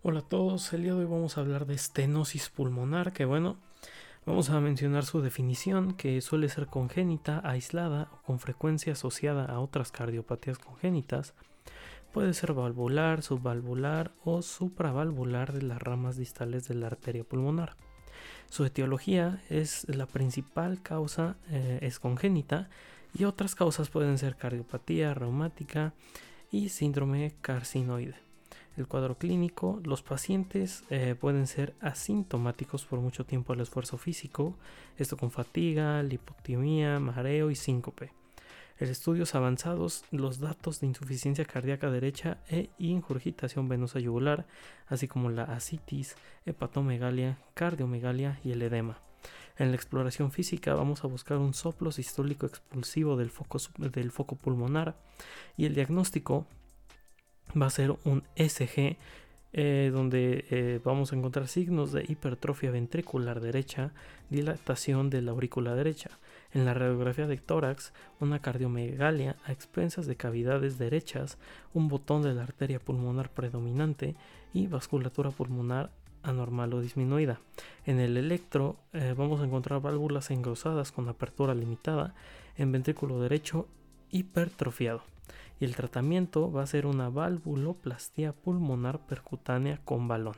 Hola a todos, el día de hoy vamos a hablar de estenosis pulmonar, que bueno, vamos a mencionar su definición, que suele ser congénita, aislada o con frecuencia asociada a otras cardiopatías congénitas. Puede ser valvular, subvalvular o supravalvular de las ramas distales de la arteria pulmonar. Su etiología es la principal causa eh, es congénita y otras causas pueden ser cardiopatía reumática y síndrome carcinoide el cuadro clínico, los pacientes eh, pueden ser asintomáticos por mucho tiempo al esfuerzo físico, esto con fatiga, lipotimia, mareo y síncope. En estudios avanzados, los datos de insuficiencia cardíaca derecha e ingurgitación venosa yugular, así como la asitis, hepatomegalia, cardiomegalia y el edema. En la exploración física vamos a buscar un soplo sistólico expulsivo del foco, del foco pulmonar y el diagnóstico va a ser un SG eh, donde eh, vamos a encontrar signos de hipertrofia ventricular derecha, dilatación de la aurícula derecha. En la radiografía de tórax, una cardiomegalia a expensas de cavidades derechas, un botón de la arteria pulmonar predominante y vasculatura pulmonar anormal o disminuida. En el electro eh, vamos a encontrar válvulas engrosadas con apertura limitada en ventrículo derecho hipertrofiado y el tratamiento va a ser una valvuloplastia pulmonar percutánea con balón.